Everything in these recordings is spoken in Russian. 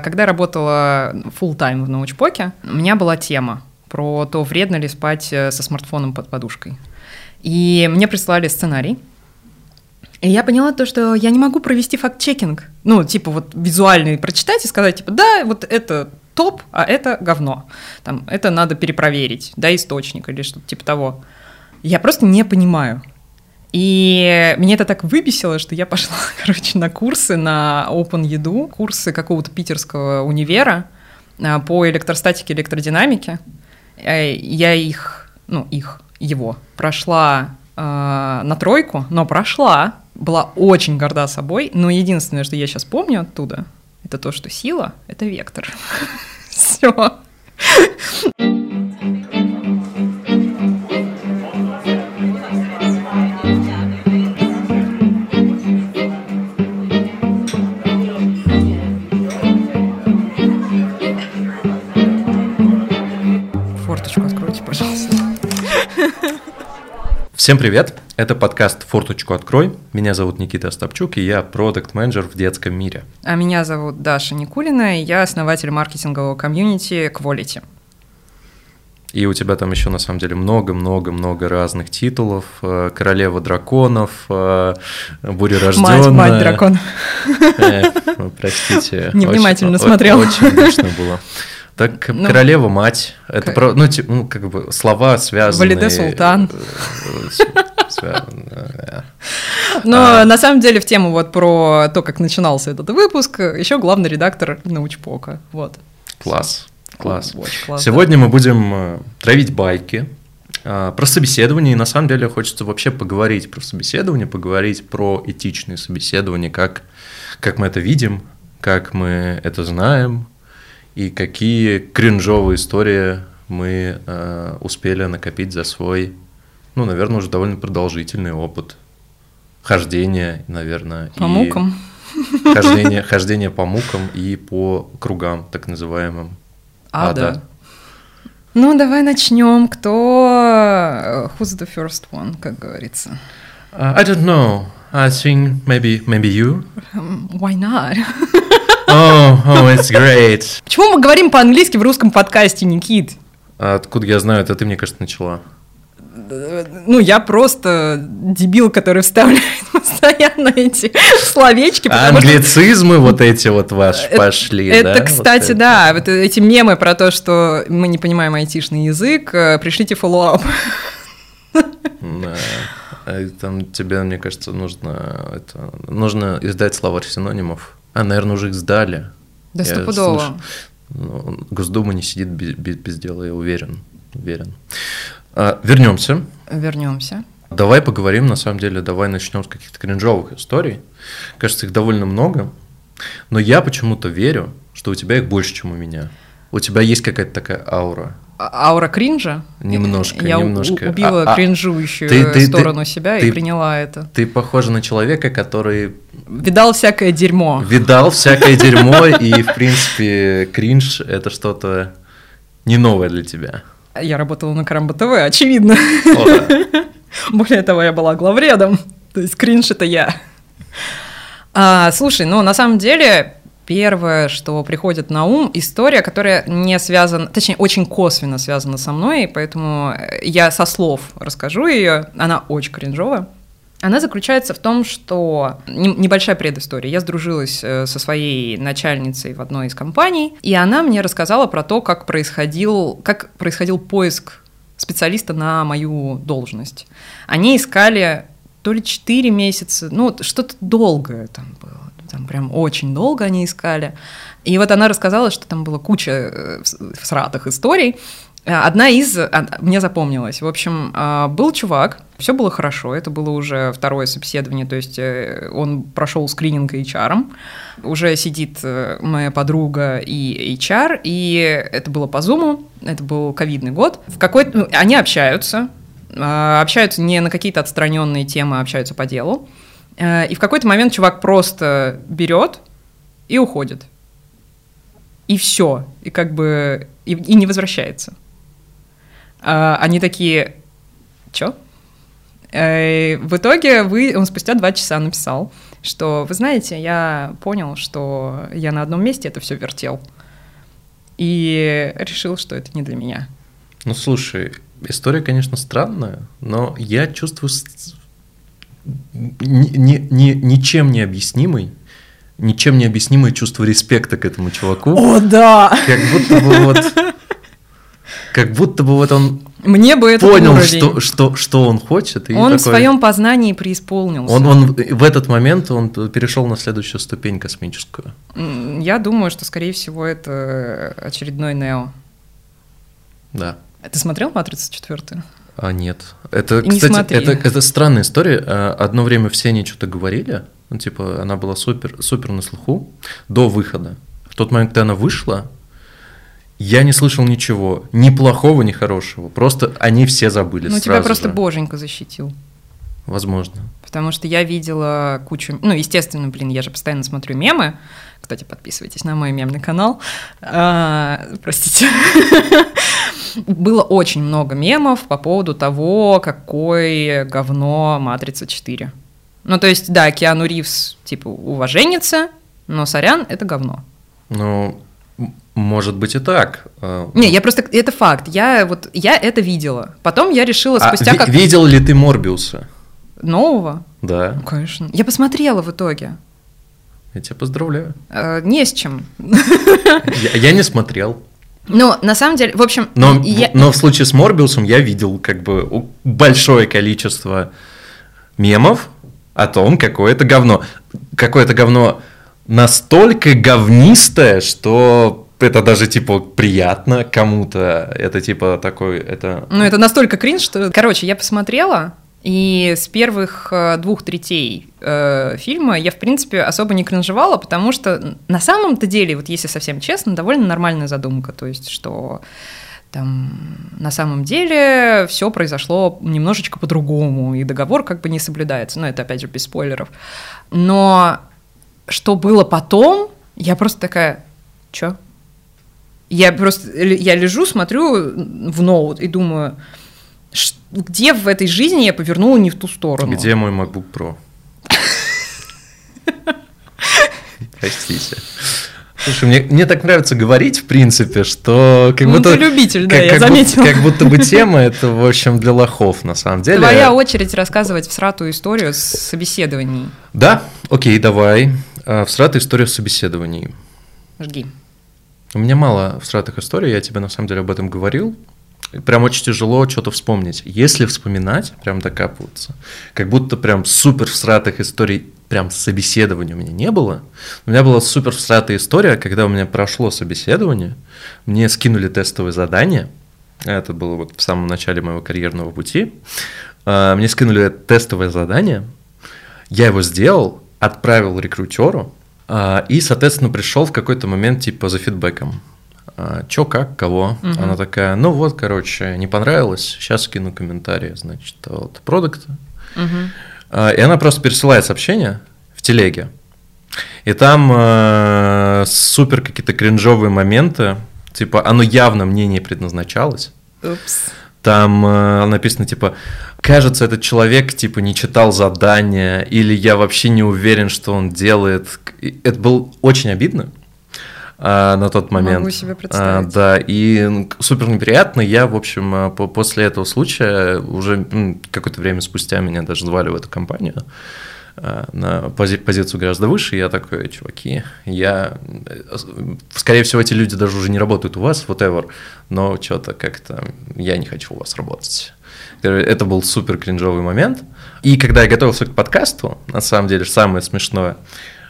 Когда работала full time в научпоке, у меня была тема про то, вредно ли спать э, со смартфоном под подушкой. И мне прислали сценарий, и я поняла то, что я не могу провести факт-чекинг. Ну, типа вот визуальный прочитать и сказать, типа, да, вот это топ, а это говно. Там, это надо перепроверить, да, источник или что-то типа того. Я просто не понимаю. И меня это так выбесило, что я пошла, короче, на курсы на Open еду, курсы какого-то питерского универа а, по электростатике, электродинамике. Э, я их, ну, их, его, прошла э, на тройку, но прошла, была очень горда собой, но единственное, что я сейчас помню оттуда, это то, что сила — это вектор. Все. Всем привет! Это подкаст «Форточку открой». Меня зовут Никита Остапчук, и я продукт менеджер в детском мире. А меня зовут Даша Никулина, и я основатель маркетингового комьюнити Quality. И у тебя там еще на самом деле много-много-много разных титулов. Э, Королева драконов, э, Буря рожденная. Мать, мать дракон. Э, простите. Невнимательно смотрел. Очень смешно было. Так, ну, королева мать. Это про, ну, типа, ну, как бы слова связанные. Валиде Султан. Но а. на самом деле в тему вот про то, как начинался этот выпуск, еще главный редактор научпока. Вот. Класс. Класс. Сегодня мы будем э, травить байки а, про собеседование, и на самом деле хочется вообще поговорить про собеседование, поговорить про этичные собеседования, как, как мы это видим, как мы это знаем, и какие кринжовые истории мы э, успели накопить за свой, ну, наверное, уже довольно продолжительный опыт хождения, наверное. По и мукам. Хождение, хождение по мукам и по кругам, так называемым. Ада. ада. Ну, давай начнем. Кто... Who's the first one, как говорится? Uh, I don't know. I think maybe, maybe you. Um, why not? Oh, oh, it's great. Почему мы говорим по-английски в русском подкасте, Никит? А откуда я знаю, это ты, мне кажется, начала. Ну, я просто дебил, который вставляет постоянно эти словечки. Англицизмы что... вот эти вот ваши это, пошли, это, да? Кстати, вот да, вот эти мемы про то, что мы не понимаем айтишный язык, э, пришлите follow-up. Да. А там тебе, мне кажется, нужно, это, нужно издать словарь синонимов. А, наверное, уже их сдали. Да стопудово. Ну, Госдума не сидит без, без, без дела, я уверен. уверен. А, вернемся. Вернемся. Давай поговорим, на самом деле, давай начнем с каких-то кринжовых историй. Кажется, их довольно много, но я почему-то верю, что у тебя их больше, чем у меня. У тебя есть какая-то такая аура. А, аура кринжа? Немножко, я немножко. Я убила а, а, кринжующую ты, ты, сторону ты, себя ты, и приняла это. Ты похожа на человека, который... Видал всякое дерьмо. Видал всякое дерьмо, и, в принципе, кринж — это что-то не новое для тебя. Я работала на Карамба ТВ, очевидно. Более того, я была главредом. То есть кринж — это я. А, слушай, ну, на самом деле, Первое, что приходит на ум, история, которая не связана, точнее, очень косвенно связана со мной, поэтому я со слов расскажу ее. Она очень кринжовая. Она заключается в том, что небольшая предыстория. Я сдружилась э, со своей начальницей в одной из компаний, и она мне рассказала про то, как происходил, как происходил поиск специалиста на мою должность. Они искали то ли 4 месяца, ну, что-то долгое там было там прям очень долго они искали. И вот она рассказала, что там была куча э, сратых историй. Одна из мне запомнилась. В общем, а, был чувак, все было хорошо, это было уже второе собеседование, то есть э, он прошел скрининг HR, уже сидит э, моя подруга и HR, и это было по Zoom, это был ковидный год. В какой ну, они общаются, а, общаются не на какие-то отстраненные темы, а общаются по делу. Э, и в какой-то момент чувак просто берет и уходит. И все. И как бы... И, и не возвращается. А, они такие... Чё? Э, в итоге вы, он спустя два часа написал. что, вы знаете, я понял, что я на одном месте это все вертел. И решил, что это не для меня. Ну, слушай, история, конечно, странная, но я чувствую ни, ни, ни, ничем не объяснимый, ничем не объяснимое чувство респекта к этому чуваку. О, да! Как будто бы вот... Как будто бы вот он мне бы это понял, что, что, что он хочет. И он такой, в своем познании преисполнился. Он, он в этот момент он перешел на следующую ступень космическую. Я думаю, что, скорее всего, это очередной Нео. Да. Ты смотрел «Матрицу четвертую»? А, нет. Это, кстати, это, это странная история. А, одно время все они что-то говорили, ну, типа, она была супер, супер на слуху до выхода. В тот момент, когда она вышла, я не слышал ничего, ни плохого, ни хорошего. Просто они все забыли. Ну, тебя просто же. боженька защитил. Возможно. Потому что я видела кучу... Ну, естественно, блин, я же постоянно смотрю мемы. Кстати, подписывайтесь на мой мемный канал. А, простите. Было очень много мемов по поводу того, какое говно «Матрица 4». Ну, то есть, да, Киану Ривз, типа, уваженница, но сорян, это говно. Ну, может быть и так. А, Не, я просто это факт. Я вот я это видела. Потом я решила а спустя а, как. Видел ли ты Морбиуса? Нового? Да. Ну, конечно. Я посмотрела в итоге. Я тебя поздравляю. Э, не с чем. Я, я не смотрел. Ну, на самом деле, в общем... Но, я... но в случае с Морбиусом я видел как бы большое количество мемов о том, какое это говно. Какое это говно настолько говнистое, что это даже типа приятно кому-то. Это типа такой, это. Ну это настолько кринж, что, короче, я посмотрела. И с первых э, двух третей э, фильма я, в принципе, особо не кринжевала, потому что на самом-то деле, вот если совсем честно, довольно нормальная задумка. То есть, что там на самом деле все произошло немножечко по-другому, и договор как бы не соблюдается. Но это, опять же, без спойлеров. Но что было потом, я просто такая, чё? Я просто, я лежу, смотрю в ноут и думаю, где в этой жизни я повернула не в ту сторону? Где мой MacBook Pro? Простите. Слушай, мне, мне так нравится говорить, в принципе, что как ну, будто... Ты любитель, да, как, я как заметила. Будто, как будто бы тема это, в общем, для лохов, на самом деле. Твоя очередь рассказывать всратую историю с собеседований. Да, окей, давай. А, всратая история собеседований. Жги. У меня мало всратых историй, я тебе на самом деле об этом говорил. Прям очень тяжело что-то вспомнить. Если вспоминать, прям докапываться, как будто прям супер всратых историй, прям собеседования у меня не было. У меня была супер всратая история, когда у меня прошло собеседование, мне скинули тестовое задание, это было вот в самом начале моего карьерного пути, а, мне скинули тестовое задание, я его сделал, отправил рекрутеру, а, и, соответственно, пришел в какой-то момент типа за фидбэком. А, Чё, как, кого? Угу. Она такая, ну вот, короче, не понравилось, сейчас скину комментарии, значит, от продукта. Угу. И она просто пересылает сообщение в телеге. И там э, супер какие-то кринжовые моменты, типа, оно явно мне не предназначалось. Упс. Там э, написано типа, кажется, этот человек типа не читал задания, или я вообще не уверен, что он делает. Это было очень обидно а, на тот момент. Могу себе представить. А, да, и супер неприятно. Я, в общем, а, после этого случая уже какое-то время спустя меня даже звали в эту компанию. На пози позицию гораздо выше, я такой, чуваки, я, э, скорее всего, эти люди даже уже не работают у вас, whatever, но что-то как-то я не хочу у вас работать. Это был супер кринжовый момент. И когда я готовился к подкасту, на самом деле, самое смешное,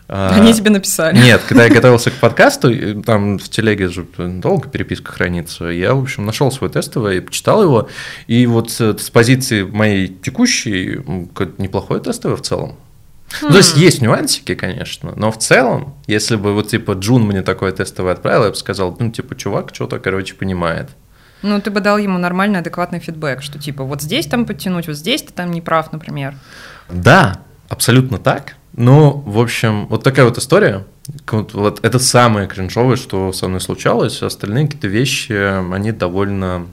они тебе написали. Нет, когда я готовился к подкасту, там в телеге же долго переписка хранится, я, в общем, нашел свой тестовый, почитал его, и вот с позиции моей текущей, неплохое тестовое в целом. Ну, то есть хм. есть нюансики, конечно, но в целом, если бы вот типа Джун мне такое тестовое отправил, я бы сказал, ну типа чувак что-то, короче, понимает. Ну, ты бы дал ему нормальный, адекватный фидбэк, что типа вот здесь там подтянуть, вот здесь ты там не прав, например. Да, абсолютно так. Ну, в общем, вот такая вот история. Вот, вот это самое кринжовое, что со мной случалось. Остальные какие-то вещи, они довольно...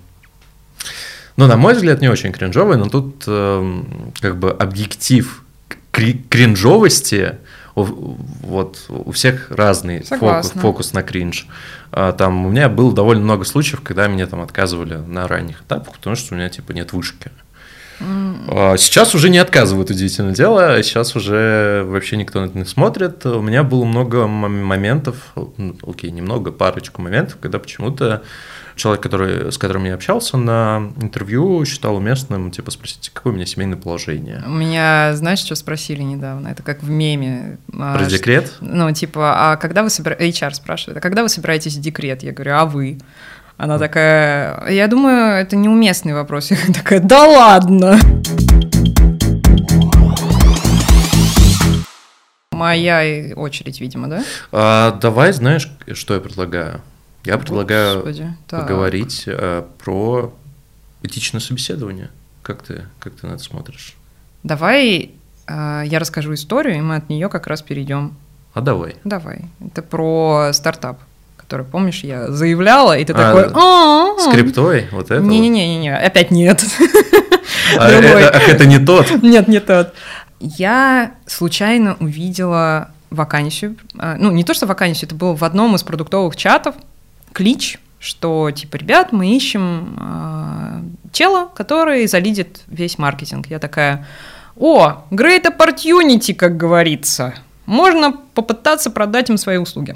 Ну, на мой взгляд, не очень кринжовые, но тут э, как бы объектив кринжовости вот у всех разный фокус, фокус на кринж. А, там у меня было довольно много случаев, когда меня там отказывали на ранних этапах, потому что у меня типа нет вышки. Mm. Сейчас уже не отказывают, удивительное дело. Сейчас уже вообще никто на это не смотрит. У меня было много моментов, ну, окей, немного, парочку моментов, когда почему-то человек, который, с которым я общался на интервью, считал уместным, типа, спросить, какое у меня семейное положение. У меня, знаешь, что спросили недавно? Это как в меме. А, Про декрет? Ну, типа, а когда вы собираетесь... HR спрашивает, а когда вы собираетесь в декрет? Я говорю, а вы? Она такая, я думаю, это неуместный вопрос. Я такая, да ладно. Моя очередь, видимо, да? А, давай, знаешь, что я предлагаю? Я предлагаю Господи, поговорить а, про этичное собеседование. Как ты, как ты на это смотришь? Давай а, я расскажу историю, и мы от нее как раз перейдем. А давай. Давай. Это про стартап, который, помнишь, я заявляла, и ты а, такой... А, скриптой? Вот это? Не-не-не, опять нет. А это, это не тот? Нет, не тот. Я случайно увидела вакансию, ну не то, что вакансию, это было в одном из продуктовых чатов, клич, что типа, ребят, мы ищем э, чела, который залидит весь маркетинг. Я такая, о, great opportunity, как говорится. Можно попытаться продать им свои услуги.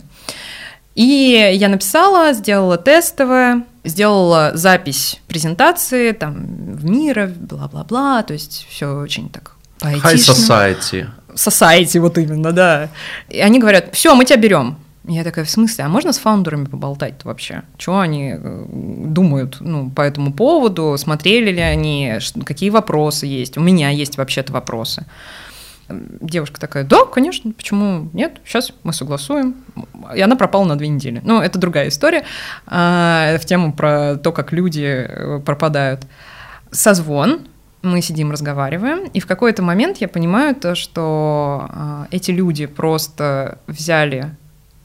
И я написала, сделала тестовое, сделала запись презентации, там, в мира, бла-бла-бла, то есть все очень так поэтично. High society. Society, вот именно, да. И они говорят, все, мы тебя берем. Я такая, в смысле, а можно с фаундерами поболтать вообще? Чего они э, думают ну, по этому поводу? Смотрели ли они? Какие вопросы есть? У меня есть вообще-то вопросы. Девушка такая, да, конечно, почему нет? Сейчас мы согласуем. И она пропала на две недели. Ну, это другая история а, в тему про то, как люди э, пропадают. Созвон, мы сидим, разговариваем, и в какой-то момент я понимаю то, что а, эти люди просто взяли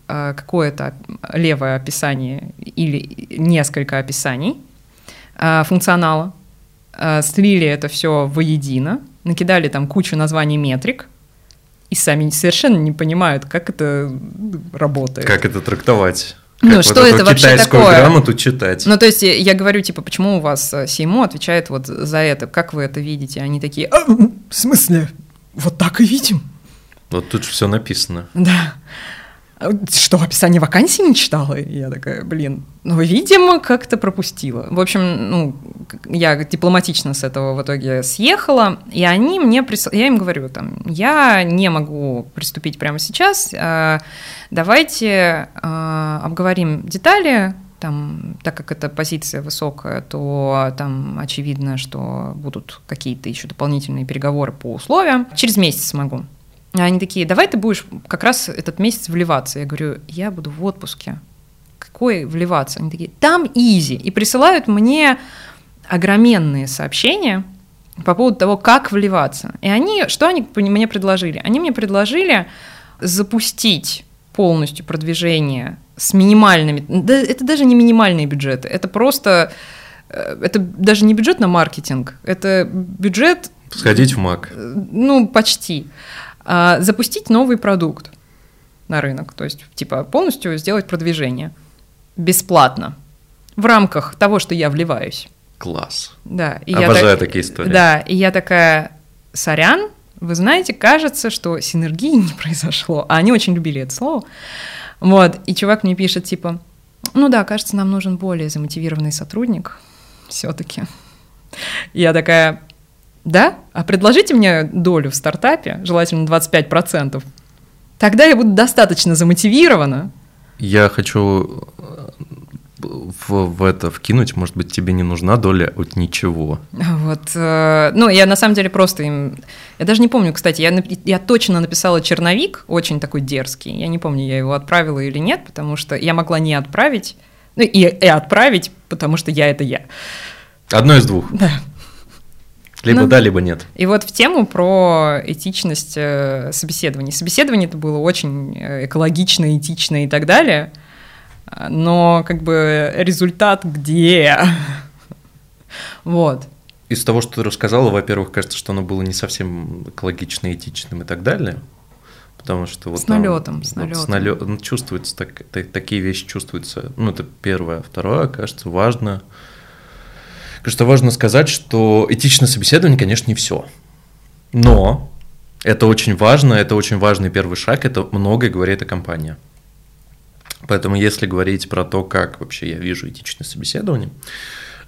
Э, какое-то левое описание или несколько описаний функционала, слили это все воедино, накидали там кучу названий метрик, и сами совершенно не понимают, как это работает. Как это трактовать. Ну, как что вот это вообще такое? грамоту читать. Ну, то есть я говорю, типа, почему у вас CMO отвечает вот за это? Как вы это видите? Они такие, а, в смысле? Вот так и видим. Вот тут все написано. Да. Что, описание вакансии не читала? И я такая, блин, ну, видимо, как-то пропустила. В общем, ну, я дипломатично с этого в итоге съехала, и они мне прислали, я им говорю, там, я не могу приступить прямо сейчас, а, давайте а, обговорим детали, там, так как эта позиция высокая, то там очевидно, что будут какие-то еще дополнительные переговоры по условиям. Через месяц смогу. Они такие, давай ты будешь как раз этот месяц вливаться. Я говорю, я буду в отпуске. Какой вливаться? Они такие, там изи. И присылают мне огроменные сообщения по поводу того, как вливаться. И они, что они мне предложили? Они мне предложили запустить полностью продвижение с минимальными, да, это даже не минимальные бюджеты, это просто, э, это даже не бюджет на маркетинг, это бюджет... Сходить в МАК. Ну, почти. А, запустить новый продукт на рынок, то есть типа полностью сделать продвижение бесплатно в рамках того, что я вливаюсь. Класс. Да. И Обожаю я так, такие истории. Да, и я такая, сорян, вы знаете, кажется, что синергии не произошло, а они очень любили это слово. Вот, и чувак мне пишет, типа, ну да, кажется, нам нужен более замотивированный сотрудник все-таки. Я такая, да? А предложите мне долю в стартапе, желательно 25%. Тогда я буду достаточно замотивирована. Я хочу э, в, в это вкинуть, может быть, тебе не нужна доля от ничего. Вот, э, ну, я на самом деле просто им... Я даже не помню, кстати, я, я точно написала черновик, очень такой дерзкий. Я не помню, я его отправила или нет, потому что я могла не отправить, ну, и, и отправить, потому что я — это я. Одно из двух. Да. Либо ну, да, либо нет. И вот в тему про этичность э, собеседований. Собеседование это было очень э, экологично, этично и так далее, но как бы результат где? вот. Из того, что ты рассказала, во-первых, кажется, что оно было не совсем экологично, этичным и так далее, Потому что вот с налетом, там, с налетом. Вот с налет, ну, чувствуется, так, так, такие вещи чувствуются. Ну, это первое. Второе, кажется, важно. Кажется, важно сказать, что этичное собеседование, конечно, не все. Но это очень важно, это очень важный первый шаг, это многое говорит о компании. Поэтому если говорить про то, как вообще я вижу этичное собеседование,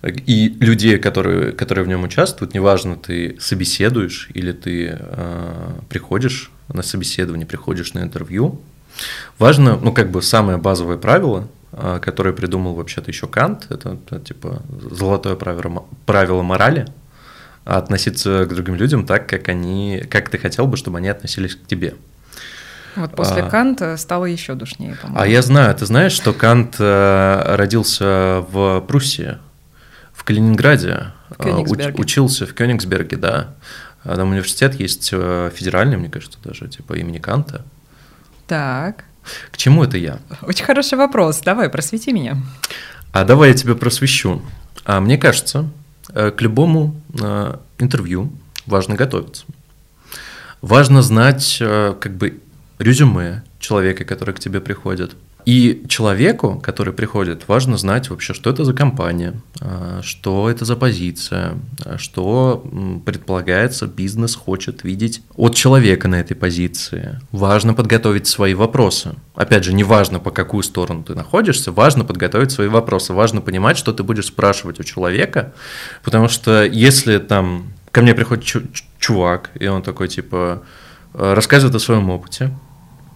и людей, которые, которые в нем участвуют, неважно, ты собеседуешь или ты э, приходишь на собеседование, приходишь на интервью, важно, ну, как бы самое базовое правило, э, которое придумал вообще-то еще Кант, это, это типа золотое правило, правило морали, относиться к другим людям так, как они, как ты хотел бы, чтобы они относились к тебе. Вот после а, Канта стало еще душнее, по-моему. А я знаю, ты знаешь, что Кант э, родился в Пруссии, в Калининграде, в э, уч, учился в Кёнигсберге, да. А там университет есть федеральный, мне кажется, даже, типа имени Канта. Так. К чему это я? Очень хороший вопрос. Давай, просвети меня. А давай я тебя просвещу. А мне кажется, к любому интервью важно готовиться. Важно знать как бы резюме человека, который к тебе приходит. И человеку, который приходит, важно знать вообще, что это за компания, а, что это за позиция, а, что предполагается бизнес хочет видеть от человека на этой позиции. Важно подготовить свои вопросы. Опять же, не важно, по какую сторону ты находишься, важно подготовить свои вопросы, важно понимать, что ты будешь спрашивать у человека, потому что если там ко мне приходит чувак, и он такой типа рассказывает о своем опыте,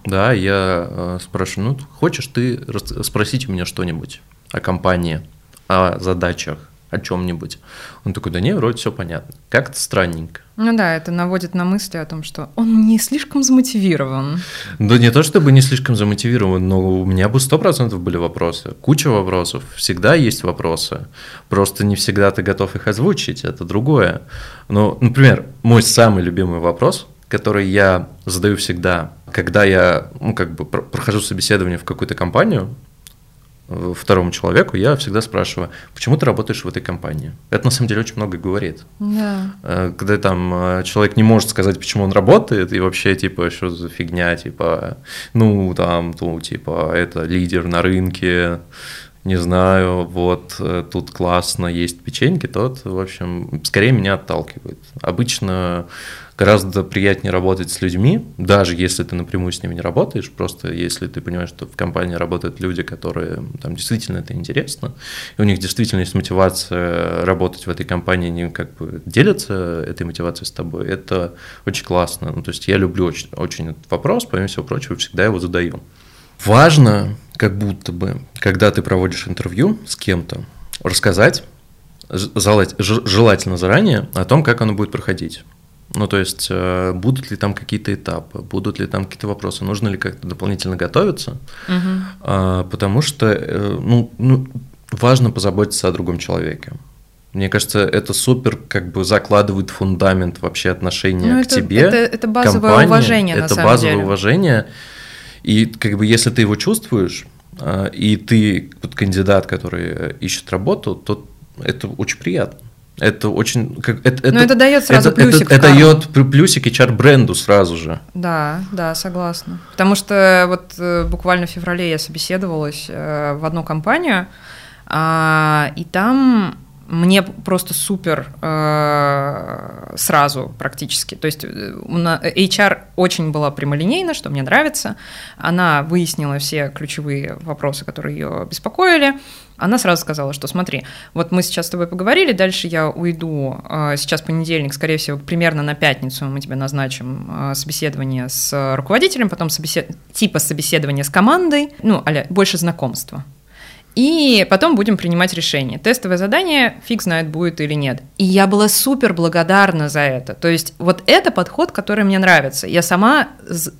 да, я э, спрашиваю, ну, хочешь ты спросить у меня что-нибудь о компании, о задачах, о чем-нибудь? Он такой, да не, вроде все понятно. Как-то странненько. Ну да, это наводит на мысли о том, что он не слишком замотивирован. Да не то чтобы не слишком замотивирован, но у меня бы сто процентов были вопросы. Куча вопросов, всегда есть вопросы. Просто не всегда ты готов их озвучить, это другое. Ну, например, мой самый любимый вопрос – который я задаю всегда, когда я, ну, как бы прохожу собеседование в какую-то компанию, э, второму человеку, я всегда спрашиваю, почему ты работаешь в этой компании? Это на самом деле очень много говорит. Да. Э, когда там э, человек не может сказать, почему он работает, и вообще, типа, что за фигня, типа, ну, там, ну, типа, это лидер на рынке, не знаю, вот тут классно есть печеньки, тот, в общем, скорее меня отталкивает. Обычно гораздо приятнее работать с людьми, даже если ты напрямую с ними не работаешь, просто если ты понимаешь, что в компании работают люди, которые там действительно это интересно, и у них действительно есть мотивация работать в этой компании, они как бы делятся этой мотивацией с тобой, это очень классно. Ну, то есть я люблю очень, очень этот вопрос, помимо всего прочего, всегда его задаю. Важно, как будто бы, когда ты проводишь интервью с кем-то, рассказать, желательно заранее, о том, как оно будет проходить. Ну, то есть, э, будут ли там какие-то этапы, будут ли там какие-то вопросы, нужно ли как-то дополнительно готовиться, угу. потому что, э, ну, ну, важно позаботиться о другом человеке. Мне кажется, это супер, как бы закладывает фундамент вообще отношения ну, к это, тебе. Это, это базовое компании, уважение, это на самом базовое деле. уважение. И как бы если ты его чувствуешь, э, и ты вот, кандидат, который ищет работу, то это очень приятно. Это очень... Как, это, Но это, это дает сразу это, плюсик. Это, это дает плюсик HR-бренду сразу же. Да, да, согласна. Потому что вот э, буквально в феврале я собеседовалась э, в одну компанию, а, и там мне просто супер э, сразу практически. То есть HR очень была прямолинейна, что мне нравится. Она выяснила все ключевые вопросы, которые ее беспокоили она сразу сказала, что смотри, вот мы сейчас с тобой поговорили, дальше я уйду, а, сейчас понедельник, скорее всего, примерно на пятницу мы тебе назначим а, собеседование с руководителем, потом собесед... типа собеседование с командой, ну, аля, больше знакомства. И потом будем принимать решение. Тестовое задание фиг знает, будет или нет. И я была супер благодарна за это. То есть вот это подход, который мне нравится. Я сама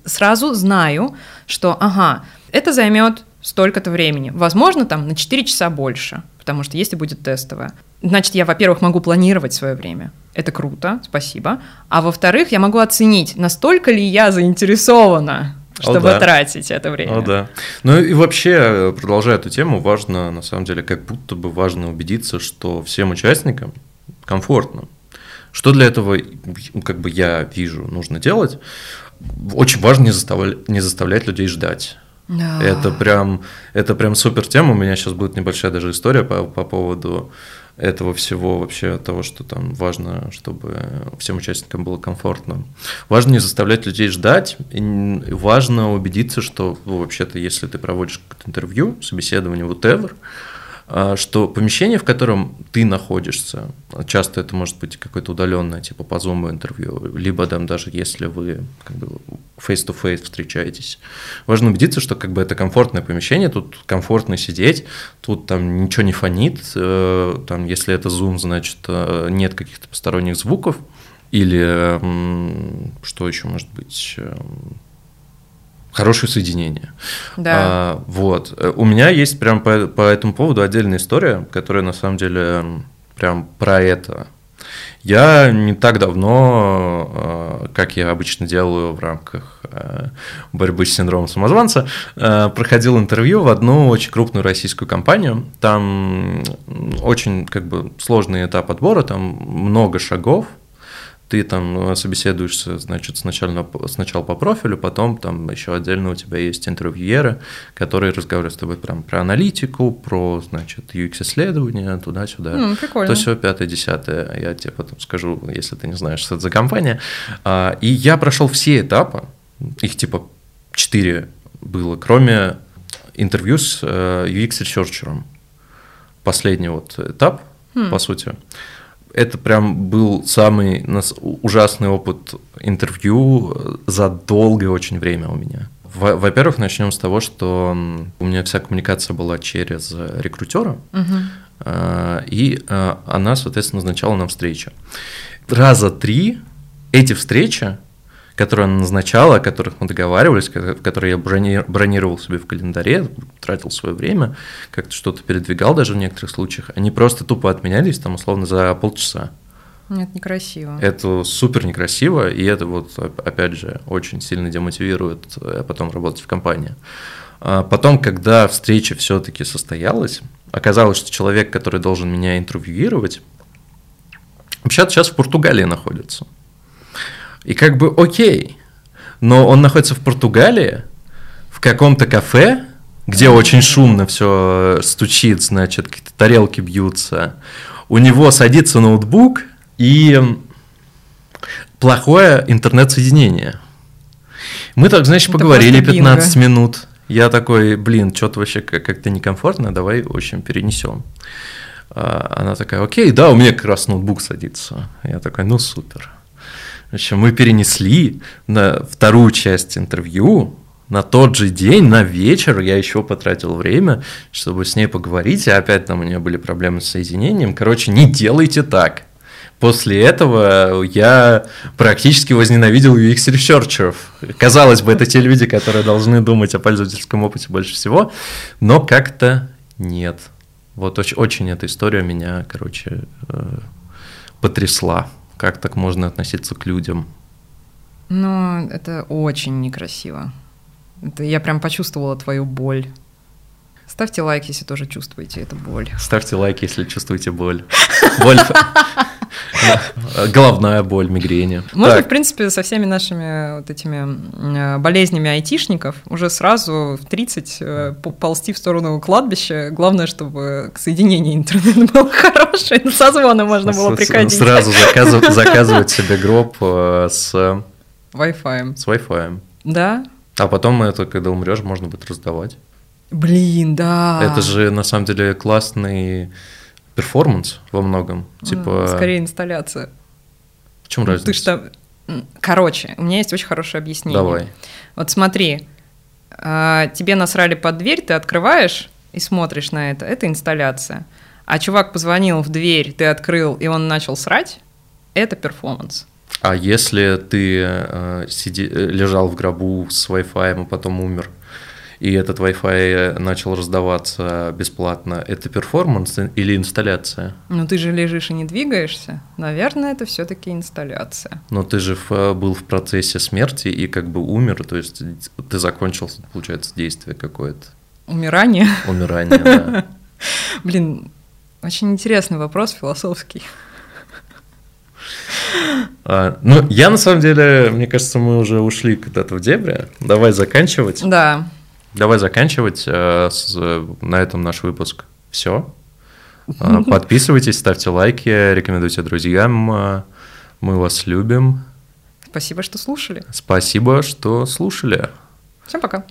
сразу знаю, что, ага, это займет столько-то времени. Возможно, там на 4 часа больше, потому что если будет тестовое. Значит, я, во-первых, могу планировать свое время. Это круто, спасибо. А во-вторых, я могу оценить, настолько ли я заинтересована чтобы О, да. тратить это время. О, да. Ну и вообще, продолжая эту тему, важно, на самом деле, как будто бы важно убедиться, что всем участникам комфортно, Что для этого, как бы я вижу, нужно делать? Очень важно не заставлять, не заставлять людей ждать. Да. Это прям, это прям супер тема. У меня сейчас будет небольшая даже история по, по поводу этого всего вообще того, что там важно, чтобы всем участникам было комфортно. Важно не заставлять людей ждать, и важно убедиться, что ну, вообще-то, если ты проводишь интервью, собеседование, whatever, что помещение, в котором ты находишься, часто это может быть какое-то удаленное, типа по Zoom интервью, либо там даже если вы как бы face-to-face встречаетесь, важно убедиться, что как бы это комфортное помещение, тут комфортно сидеть, тут там ничего не фонит, э, там если это Zoom, значит э, нет каких-то посторонних звуков, или что еще может быть, эм, хорошее соединение. Да. А, вот. У меня есть прям по, по этому поводу отдельная история, которая на самом деле прям про это. Я не так давно, а, как я обычно делаю в рамках а, борьбы с синдромом самозванца, проходил интервью в одну очень крупную российскую компанию. Там очень как бы сложный этап отбора, там много шагов, ты там э, собеседуешься, значит, сначала, сначала по профилю, потом там еще отдельно у тебя есть интервьюеры, которые разговаривают с тобой прям про аналитику, про, значит, UX-исследования, туда-сюда. Mm, прикольно. То все пятое, десятое, я тебе потом скажу, если ты не знаешь, что это за компания. А, и я прошел все этапы, их типа четыре было, кроме интервью с э, UX-researcher'ом. Последний вот этап, mm. по сути это прям был самый ужасный опыт интервью за долгое очень время у меня. Во-первых, начнем с того, что у меня вся коммуникация была через рекрутера, угу. и а, она, соответственно, назначала нам встречи. Раза три эти встречи которые она назначала, о которых мы договаривались, которые я бронировал себе в календаре, тратил свое время, как-то что-то передвигал даже в некоторых случаях, они просто тупо отменялись там условно за полчаса. Это некрасиво. Это супер некрасиво, и это вот, опять же, очень сильно демотивирует э, потом работать в компании. А потом, когда встреча все-таки состоялась, оказалось, что человек, который должен меня интервьюировать, вообще-то сейчас в Португалии находится. И как бы окей, но он находится в Португалии, в каком-то кафе, где очень шумно все стучит, значит, какие-то тарелки бьются. У него садится ноутбук и плохое интернет-соединение. Мы так, значит, Это поговорили 15 бинго. минут. Я такой, блин, что-то вообще как-то некомфортно, давай, в общем, перенесем. А, она такая, окей, да, у меня как раз ноутбук садится. Я такой, ну супер. В общем, мы перенесли на вторую часть интервью на тот же день, на вечер, я еще потратил время, чтобы с ней поговорить, и опять там у нее были проблемы с соединением. Короче, не делайте так. После этого я практически возненавидел UX-researcher ов. Казалось бы, это те люди, которые должны думать о пользовательском опыте больше всего, но как-то нет. Вот очень, очень эта история меня, короче, э, потрясла. Как так можно относиться к людям? Ну, это очень некрасиво. Это я прям почувствовала твою боль. Ставьте лайк, если тоже чувствуете эту боль. Ставьте лайк, если чувствуете боль. Боль. Головная боль, мигрени. Можно, так. в принципе, со всеми нашими вот этими э, болезнями айтишников уже сразу в 30 э, ползти в сторону кладбища. Главное, чтобы соединение интернета было хорошее, на созвоны можно было приходить. Сразу заказывать, заказывать себе гроб э, с... Wi-Fi. С Wi-Fi. Да. А потом это, когда умрешь, можно будет раздавать. Блин, да. Это же на самом деле классный перформанс во многом. Типа... Скорее инсталляция. В чем разница? Ты что... Короче, у меня есть очень хорошее объяснение. Давай. Вот смотри, а, тебе насрали под дверь, ты открываешь и смотришь на это. Это инсталляция. А чувак позвонил в дверь, ты открыл, и он начал срать, это перформанс. А если ты э, сиди, э, лежал в гробу с Wi-Fi, а потом умер, и этот Wi-Fi начал раздаваться бесплатно, это перформанс или инсталляция? Ну ты же лежишь и не двигаешься. Наверное, это все-таки инсталляция. Но ты же в, был в процессе смерти и как бы умер, то есть ты закончил, получается, действие какое-то. Умирание? Умирание, да. Блин, очень интересный вопрос философский. А, ну, я на самом деле, мне кажется, мы уже ушли куда-то в дебри. Давай заканчивать. Да. Давай заканчивать э, на этом наш выпуск. Все. А, подписывайтесь, ставьте лайки, рекомендуйте друзьям. А, мы вас любим. Спасибо, что слушали. Спасибо, что слушали. Всем пока.